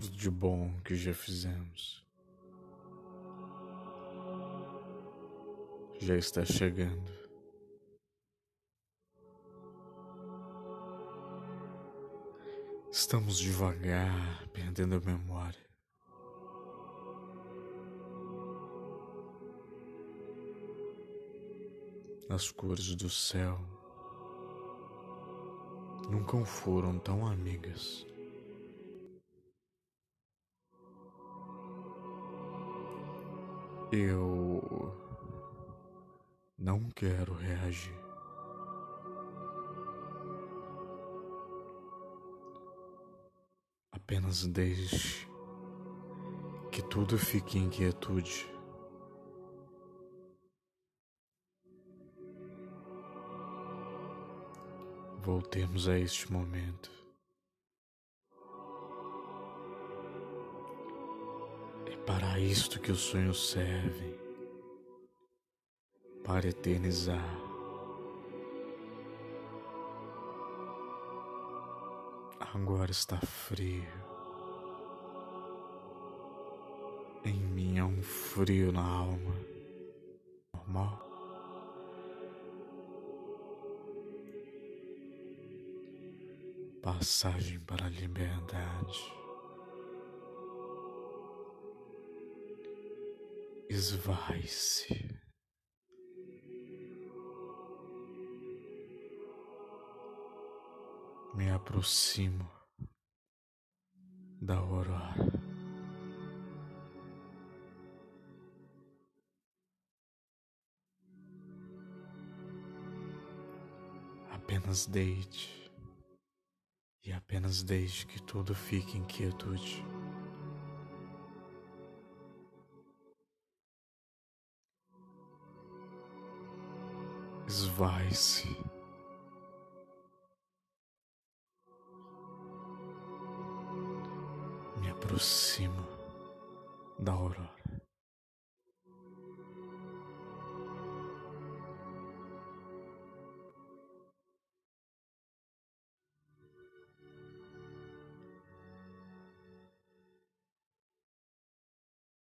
tudo de bom que já fizemos. Já está chegando. Estamos devagar, perdendo a memória. As cores do céu nunca foram tão amigas. Eu não quero reagir. Apenas deixe que tudo fique em quietude. Voltemos a este momento. Para isto que os sonhos servem para eternizar. Agora está frio. Em mim há um frio na alma. Normal. Passagem para a liberdade. Esvai-se. Me aproximo da aurora. Apenas deite e apenas deixe que tudo fique em quietude. Esvai-se. Me aproximo da aurora.